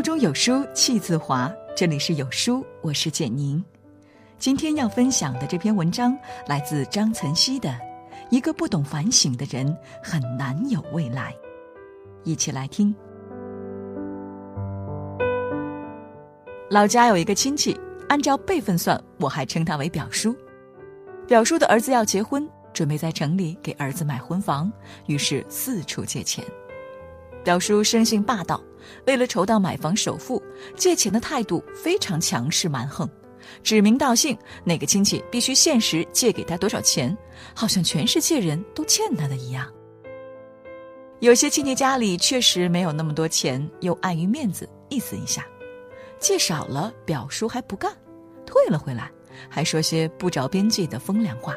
书中有书气自华。这里是有书，我是简宁。今天要分享的这篇文章来自张岑曦的《一个不懂反省的人很难有未来》，一起来听。老家有一个亲戚，按照辈分算，我还称他为表叔。表叔的儿子要结婚，准备在城里给儿子买婚房，于是四处借钱。表叔生性霸道，为了筹到买房首付，借钱的态度非常强势蛮横，指名道姓，哪个亲戚必须限时借给他多少钱，好像全世界人都欠他的一样。有些亲戚家里确实没有那么多钱，又碍于面子，意思一下，借少了，表叔还不干，退了回来，还说些不着边际的风凉话。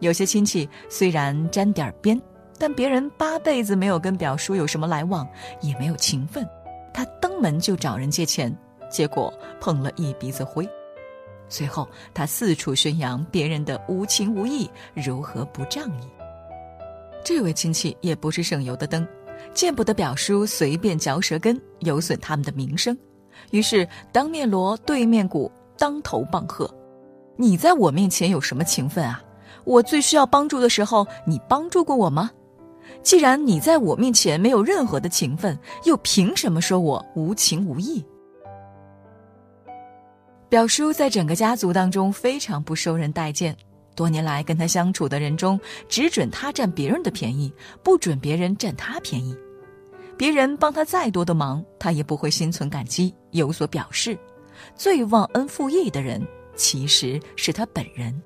有些亲戚虽然沾点边。但别人八辈子没有跟表叔有什么来往，也没有情分，他登门就找人借钱，结果碰了一鼻子灰。随后他四处宣扬别人的无情无义，如何不仗义。这位亲戚也不是省油的灯，见不得表叔随便嚼舌根，有损他们的名声，于是当面锣对面鼓，当头棒喝：“你在我面前有什么情分啊？我最需要帮助的时候，你帮助过我吗？”既然你在我面前没有任何的情分，又凭什么说我无情无义？表叔在整个家族当中非常不受人待见，多年来跟他相处的人中，只准他占别人的便宜，不准别人占他便宜。别人帮他再多的忙，他也不会心存感激，有所表示。最忘恩负义的人，其实是他本人。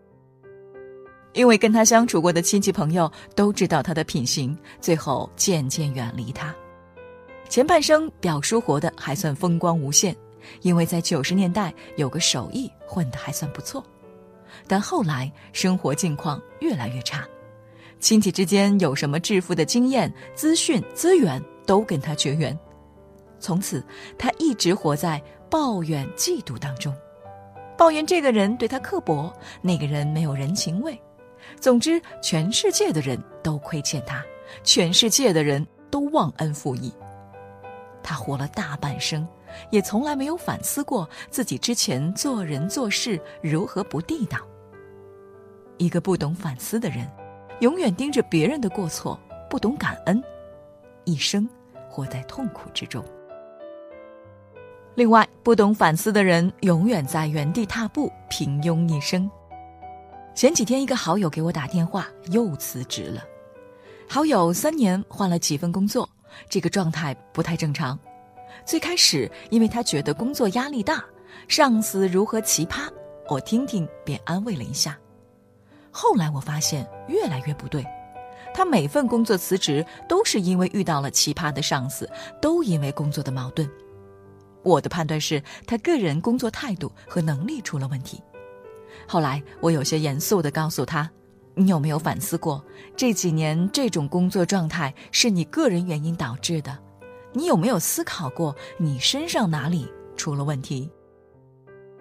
因为跟他相处过的亲戚朋友都知道他的品行，最后渐渐远离他。前半生表叔活得还算风光无限，因为在九十年代有个手艺混得还算不错。但后来生活境况越来越差，亲戚之间有什么致富的经验、资讯、资源都跟他绝缘。从此他一直活在抱怨、嫉妒当中，抱怨这个人对他刻薄，那个人没有人情味。总之，全世界的人都亏欠他，全世界的人都忘恩负义。他活了大半生，也从来没有反思过自己之前做人做事如何不地道。一个不懂反思的人，永远盯着别人的过错，不懂感恩，一生活在痛苦之中。另外，不懂反思的人，永远在原地踏步，平庸一生。前几天，一个好友给我打电话，又辞职了。好友三年换了几份工作，这个状态不太正常。最开始，因为他觉得工作压力大，上司如何奇葩，我听听便安慰了一下。后来我发现越来越不对，他每份工作辞职都是因为遇到了奇葩的上司，都因为工作的矛盾。我的判断是他个人工作态度和能力出了问题。后来，我有些严肃地告诉他：“你有没有反思过，这几年这种工作状态是你个人原因导致的？你有没有思考过你身上哪里出了问题？”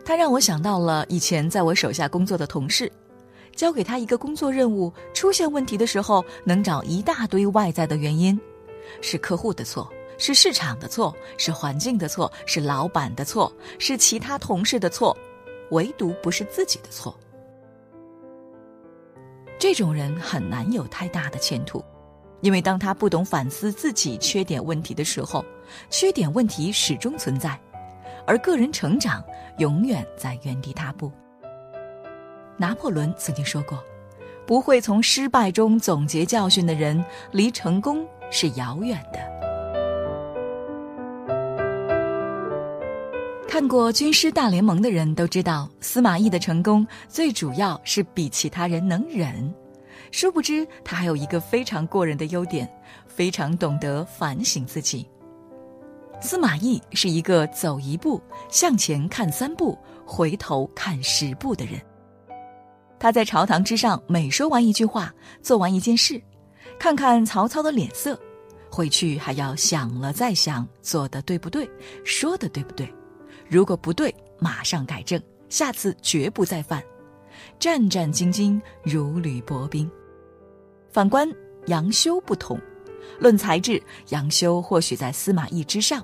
他让我想到了以前在我手下工作的同事，交给他一个工作任务，出现问题的时候，能找一大堆外在的原因：是客户的错，是市场的错，是环境的错，是老板的错，是其他同事的错。唯独不是自己的错，这种人很难有太大的前途，因为当他不懂反思自己缺点问题的时候，缺点问题始终存在，而个人成长永远在原地踏步。拿破仑曾经说过：“不会从失败中总结教训的人，离成功是遥远的。”看过《军师大联盟》的人都知道，司马懿的成功最主要是比其他人能忍。殊不知，他还有一个非常过人的优点，非常懂得反省自己。司马懿是一个走一步向前看三步，回头看十步的人。他在朝堂之上每说完一句话，做完一件事，看看曹操的脸色，回去还要想了再想，做的对不对，说的对不对。如果不对，马上改正，下次绝不再犯。战战兢兢，如履薄冰。反观杨修不同，论才智，杨修或许在司马懿之上，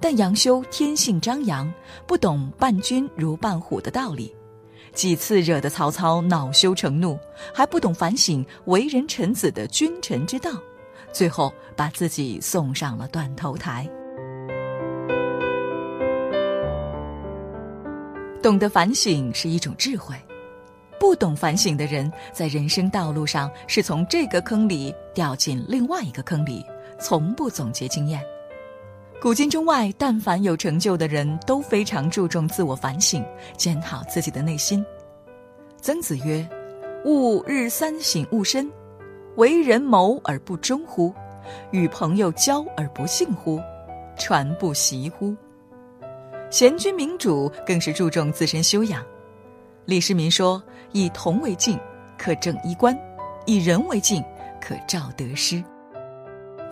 但杨修天性张扬，不懂伴君如伴虎的道理，几次惹得曹操恼羞成怒，还不懂反省为人臣子的君臣之道，最后把自己送上了断头台。懂得反省是一种智慧，不懂反省的人，在人生道路上是从这个坑里掉进另外一个坑里，从不总结经验。古今中外，但凡有成就的人，都非常注重自我反省，检讨自己的内心。曾子曰：“吾日三省吾身：为人谋而不忠乎？与朋友交而不信乎？传不习乎？”贤君明主更是注重自身修养。李世民说：“以铜为镜，可正衣冠；以人为镜，可照得失。”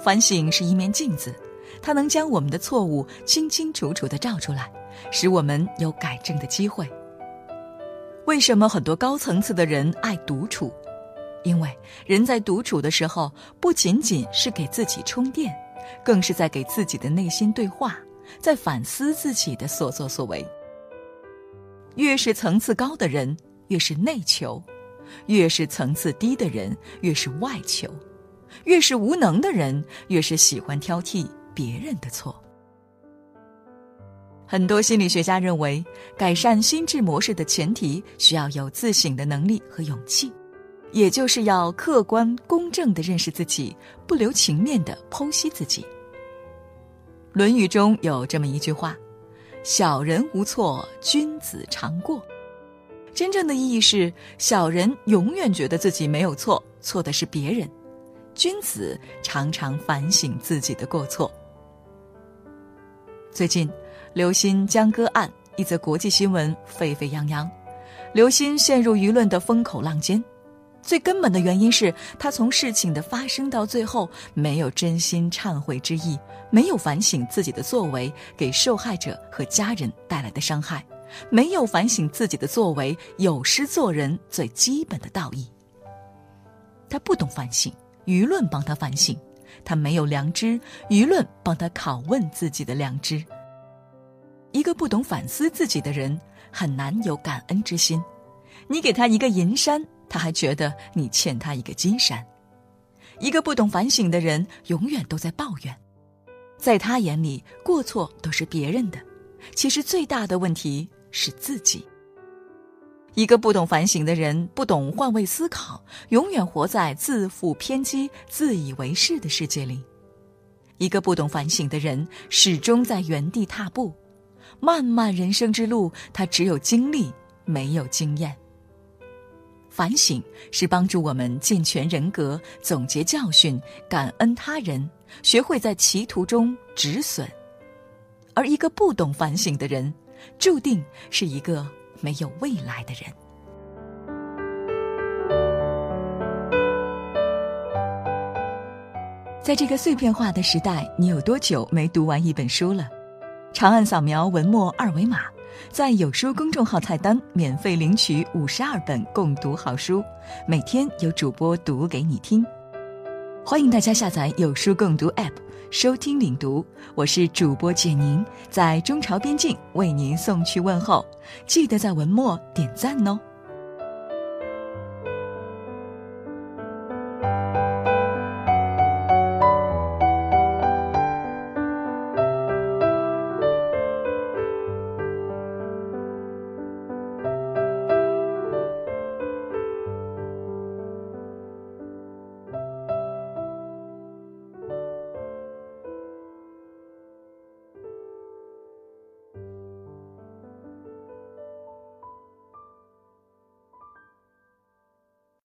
反省是一面镜子，它能将我们的错误清清楚楚地照出来，使我们有改正的机会。为什么很多高层次的人爱独处？因为人在独处的时候，不仅仅是给自己充电，更是在给自己的内心对话。在反思自己的所作所为。越是层次高的人，越是内求；越是层次低的人，越是外求；越是无能的人，越是喜欢挑剔别人的错。很多心理学家认为，改善心智模式的前提需要有自省的能力和勇气，也就是要客观公正的认识自己，不留情面的剖析自己。《论语》中有这么一句话：“小人无错，君子常过。”真正的意义是，小人永远觉得自己没有错，错的是别人；君子常常反省自己的过错。最近，刘鑫江歌案一则国际新闻沸沸扬扬，刘鑫陷入舆论的风口浪尖。最根本的原因是他从事情的发生到最后没有真心忏悔之意，没有反省自己的作为给受害者和家人带来的伤害，没有反省自己的作为有失做人最基本的道义。他不懂反省，舆论帮他反省；他没有良知，舆论帮他拷问自己的良知。一个不懂反思自己的人，很难有感恩之心。你给他一个银山。他还觉得你欠他一个金山。一个不懂反省的人，永远都在抱怨，在他眼里，过错都是别人的，其实最大的问题是自己。一个不懂反省的人，不懂换位思考，永远活在自负偏激、自以为是的世界里。一个不懂反省的人，始终在原地踏步，漫漫人生之路，他只有经历，没有经验。反省是帮助我们健全人格、总结教训、感恩他人、学会在歧途中止损，而一个不懂反省的人，注定是一个没有未来的人。在这个碎片化的时代，你有多久没读完一本书了？长按扫描文末二维码。在有书公众号菜单免费领取五十二本共读好书，每天有主播读给你听。欢迎大家下载有书共读 App 收听领读，我是主播简宁，在中朝边境为您送去问候，记得在文末点赞哦。